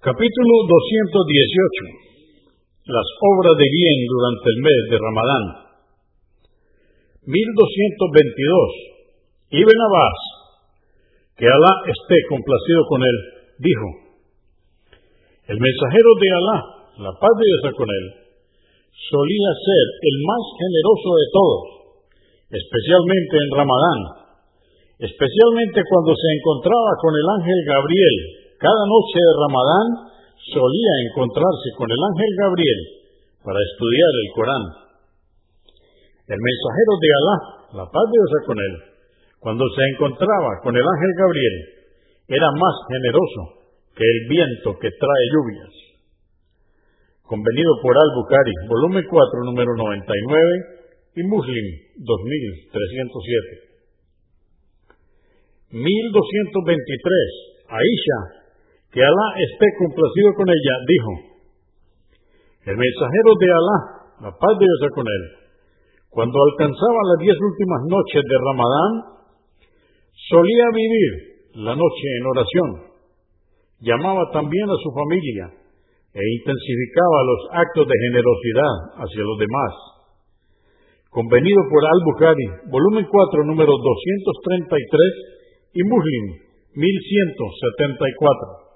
Capítulo 218. Las obras de bien durante el mes de Ramadán. 1222. Ibn Abbas, que Alá esté complacido con él, dijo, el mensajero de Alá, la paz de Dios con él, solía ser el más generoso de todos, especialmente en Ramadán, especialmente cuando se encontraba con el ángel Gabriel. Cada noche de Ramadán solía encontrarse con el ángel Gabriel para estudiar el Corán. El mensajero de Alá, la paz de Dios con él, cuando se encontraba con el ángel Gabriel, era más generoso que el viento que trae lluvias. Convenido por Al-Bukhari, volumen 4, número 99, y Muslim, 2307. 1223. Aisha, que Alá esté complacido con ella, dijo, el mensajero de Alá, la paz de Dios con él, cuando alcanzaba las diez últimas noches de Ramadán, solía vivir la noche en oración, llamaba también a su familia e intensificaba los actos de generosidad hacia los demás. Convenido por Al-Bukhari, volumen 4, número 233, y Muslim 1174.